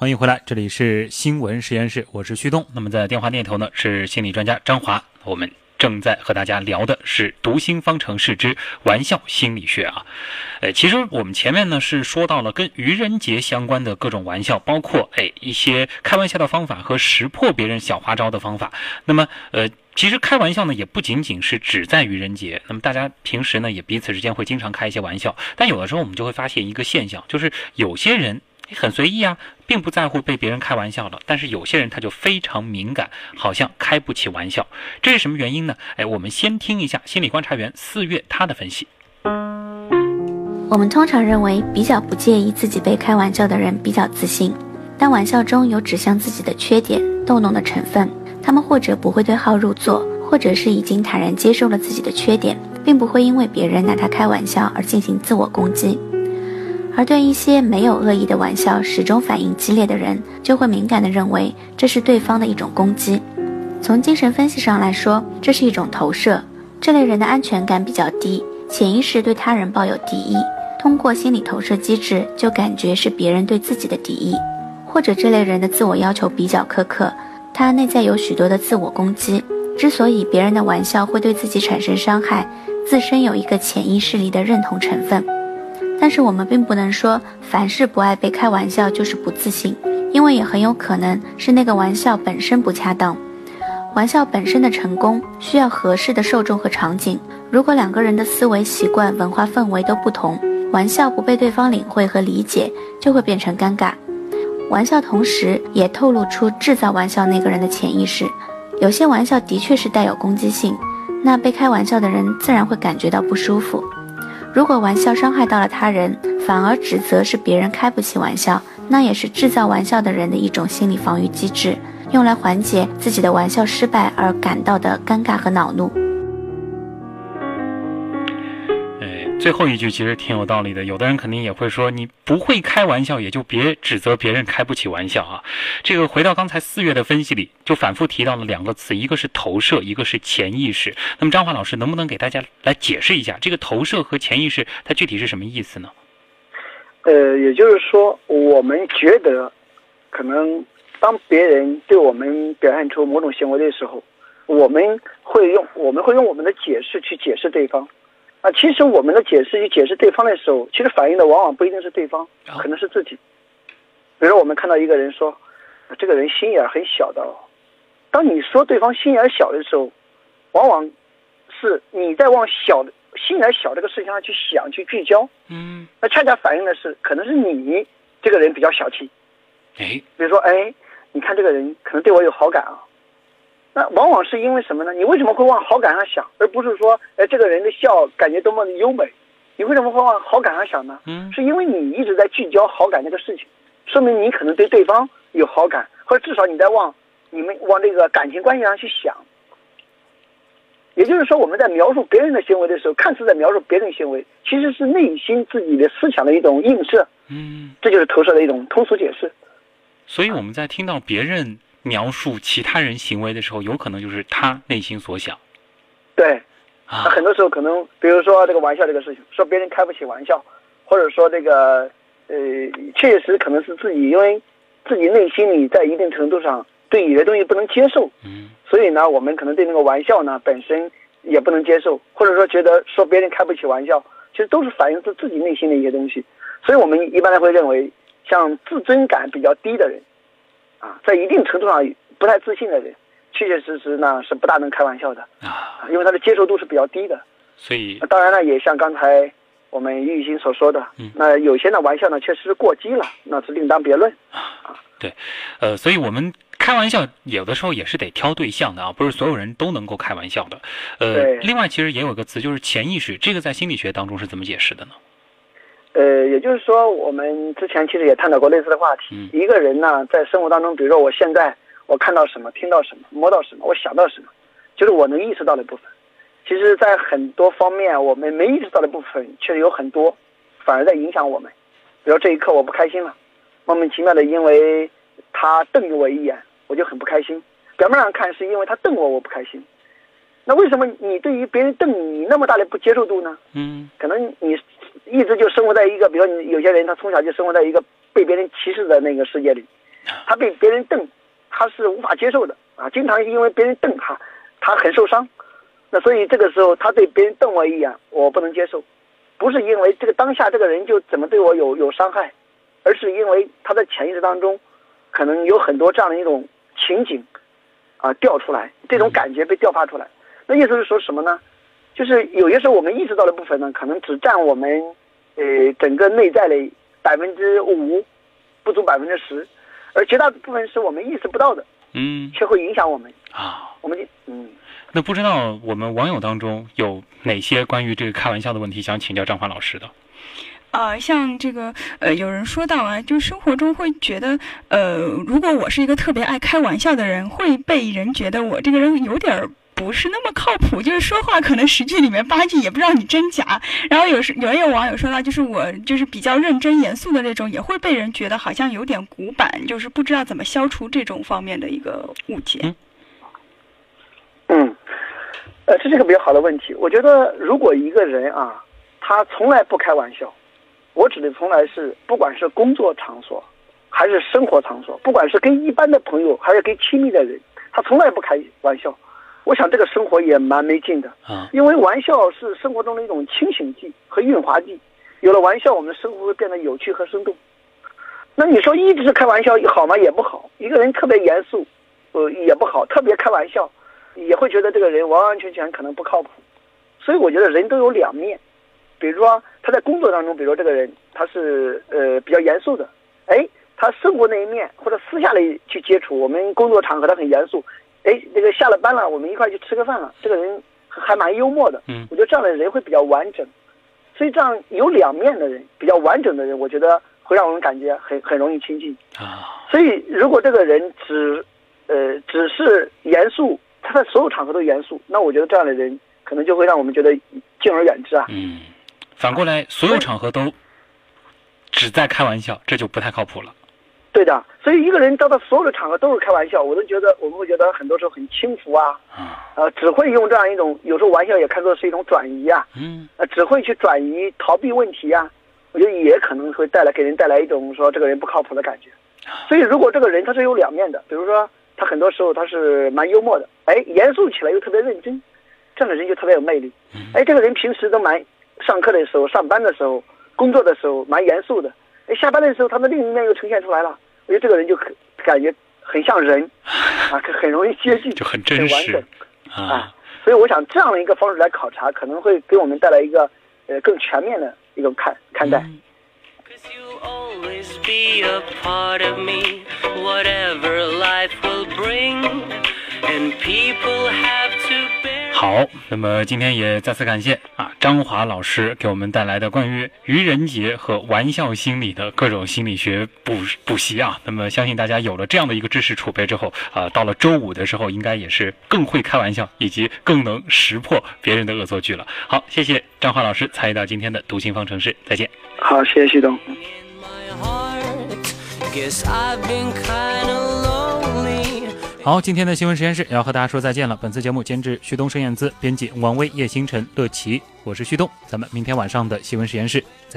欢迎回来，这里是新闻实验室，我是旭东。那么在电话那头呢是心理专家张华，我们正在和大家聊的是读心方程式之玩笑心理学啊。呃，其实我们前面呢是说到了跟愚人节相关的各种玩笑，包括哎一些开玩笑的方法和识破别人小花招的方法。那么呃，其实开玩笑呢也不仅仅是只在愚人节，那么大家平时呢也彼此之间会经常开一些玩笑，但有的时候我们就会发现一个现象，就是有些人。很随意啊，并不在乎被别人开玩笑了。但是有些人他就非常敏感，好像开不起玩笑。这是什么原因呢？哎，我们先听一下心理观察员四月他的分析。我们通常认为，比较不介意自己被开玩笑的人比较自信。但玩笑中有指向自己的缺点、逗弄的成分，他们或者不会对号入座，或者是已经坦然接受了自己的缺点，并不会因为别人拿他开玩笑而进行自我攻击。而对一些没有恶意的玩笑始终反应激烈的人，就会敏感地认为这是对方的一种攻击。从精神分析上来说，这是一种投射。这类人的安全感比较低，潜意识对他人抱有敌意，通过心理投射机制就感觉是别人对自己的敌意。或者这类人的自我要求比较苛刻，他内在有许多的自我攻击。之所以别人的玩笑会对自己产生伤害，自身有一个潜意识里的认同成分。但是我们并不能说凡是不爱被开玩笑就是不自信，因为也很有可能是那个玩笑本身不恰当。玩笑本身的成功需要合适的受众和场景。如果两个人的思维习惯、文化氛围都不同，玩笑不被对方领会和理解，就会变成尴尬。玩笑同时也透露出制造玩笑那个人的潜意识。有些玩笑的确是带有攻击性，那被开玩笑的人自然会感觉到不舒服。如果玩笑伤害到了他人，反而指责是别人开不起玩笑，那也是制造玩笑的人的一种心理防御机制，用来缓解自己的玩笑失败而感到的尴尬和恼怒。最后一句其实挺有道理的，有的人肯定也会说，你不会开玩笑，也就别指责别人开不起玩笑啊。这个回到刚才四月的分析里，就反复提到了两个词，一个是投射，一个是潜意识。那么张华老师能不能给大家来解释一下，这个投射和潜意识它具体是什么意思呢？呃，也就是说，我们觉得，可能当别人对我们表现出某种行为的时候，我们会用我们会用我们的解释去解释对方。啊，其实我们的解释与解释对方的时候，其实反映的往往不一定是对方，可能是自己。比如我们看到一个人说，这个人心眼很小的，当你说对方心眼小的时候，往往是你在往小的心眼小这个事情上去想去聚焦。嗯。那恰恰反映的是，可能是你这个人比较小气。哎。比如说，哎，你看这个人可能对我有好感啊。那往往是因为什么呢？你为什么会往好感上想，而不是说，哎，这个人的笑感觉多么的优美？你为什么会往好感上想呢？嗯，是因为你一直在聚焦好感这个事情，说明你可能对对方有好感，或者至少你在往你们往这个感情关系上去想。也就是说，我们在描述别人的行为的时候，看似在描述别人行为，其实是内心自己的思想的一种映射。嗯，这就是投射的一种通俗解释。所以我们在听到别人。描述其他人行为的时候，有可能就是他内心所想。对，啊，很多时候可能，比如说这个玩笑这个事情，说别人开不起玩笑，或者说这个，呃，确实可能是自己因为自己内心里在一定程度上对有些东西不能接受，嗯，所以呢，我们可能对那个玩笑呢本身也不能接受，或者说觉得说别人开不起玩笑，其实都是反映出自己内心的一些东西。所以我们一般来会认为，像自尊感比较低的人。啊，在一定程度上不太自信的人，确确实实呢是不大能开玩笑的啊，因为他的接受度是比较低的。所以，当然呢，也像刚才我们玉鑫所说的，嗯，那有些呢玩笑呢确实是过激了，那是另当别论啊。对，呃，所以我们开玩笑有的时候也是得挑对象的啊，不是所有人都能够开玩笑的。呃，另外其实也有个词就是潜意识，这个在心理学当中是怎么解释的呢？呃，也就是说，我们之前其实也探讨过类似的话题。一个人呢，在生活当中，比如说我现在我看到什么，听到什么，摸到什么，我想到什么，就是我能意识到的部分。其实，在很多方面，我们没意识到的部分，确实有很多，反而在影响我们。比如这一刻我不开心了，莫名其妙的，因为他瞪了我一眼，我就很不开心。表面上看是因为他瞪我，我不开心。那为什么你对于别人瞪你那么大的不接受度呢？嗯，可能你。一直就生活在一个，比如说你有些人他从小就生活在一个被别人歧视的那个世界里，他被别人瞪，他是无法接受的啊，经常因为别人瞪他，他很受伤。那所以这个时候，他对别人瞪我一眼，我不能接受，不是因为这个当下这个人就怎么对我有有伤害，而是因为他的潜意识当中，可能有很多这样的一种情景，啊调出来，这种感觉被调发出来。那意思是说什么呢？就是有些时候我们意识到的部分呢，可能只占我们呃整个内在的百分之五，不足百分之十，而绝大部分是我们意识不到的，嗯却会影响我们。啊，我们就嗯。那不知道我们网友当中有哪些关于这个开玩笑的问题想请教张华老师的？啊、像这个呃，有人说到啊，就生活中会觉得，呃，如果我是一个特别爱开玩笑的人，会被人觉得我这个人有点儿。不是那么靠谱，就是说话可能十句里面八句也不知道你真假。然后有时有也有网友说到，就是我就是比较认真严肃的那种，也会被人觉得好像有点古板，就是不知道怎么消除这种方面的一个误解。嗯嗯，呃，这是个比较好的问题。我觉得，如果一个人啊，他从来不开玩笑，我指的从来是，不管是工作场所，还是生活场所，不管是跟一般的朋友，还是跟亲密的人，他从来不开玩笑。我想这个生活也蛮没劲的，啊，因为玩笑是生活中的一种清醒剂和润滑剂。有了玩笑，我们的生活会变得有趣和生动。那你说一直开玩笑好吗？也不好。一个人特别严肃，呃，也不好；特别开玩笑，也会觉得这个人完完全全可能不靠谱。所以我觉得人都有两面。比如说他在工作当中，比如说这个人他是呃比较严肃的，哎，他生活那一面或者私下里去接触，我们工作场合他很严肃，哎，那个下了班了，我们一块去吃个饭了，这个人还蛮幽默的。嗯我觉得这样的人会比较完整。所以这样有两面的人，比较完整的人，我觉得会让我们感觉很很容易亲近。啊，所以如果这个人只呃只是严肃，他在所有场合都严肃，那我觉得这样的人可能就会让我们觉得敬而远之啊。嗯，反过来，所有场合都只在开玩笑，这就不太靠谱了。对的，所以一个人到他所有的场合都是开玩笑，我都觉得我们会觉得很多时候很轻浮啊，啊，呃，只会用这样一种有时候玩笑也看作是一种转移啊，嗯。呃，只会去转移逃避问题啊，我觉得也可能会带来给人带来一种说这个人不靠谱的感觉。所以如果这个人他是有两面的，比如说他很多时候他是蛮幽默的，哎，严肃起来又特别认真，这样的人就特别有魅力。哎，这个人平时都蛮上课的时候、上班的时候、工作的时候蛮严肃的，哎，下班的时候他的另一面又呈现出来了，因为这个人就很感觉很像人，啊，很容易接近，就很真实，很完整啊,所以我想这样的一个方式来考察，可能会给我们带来一个呃更全面的一种看看待。Be a part of me, whatever life will bring, and people have. 好，那么今天也再次感谢啊张华老师给我们带来的关于愚人节和玩笑心理的各种心理学补补习啊。那么相信大家有了这样的一个知识储备之后啊，到了周五的时候，应该也是更会开玩笑，以及更能识破别人的恶作剧了。好，谢谢张华老师参与到今天的读心方程式，再见。好，谢谢徐东。好，今天的新闻实验室也要和大家说再见了。本次节目监制旭东、盛燕姿，编辑王威、叶星辰、乐琪，我是旭东，咱们明天晚上的新闻实验室再。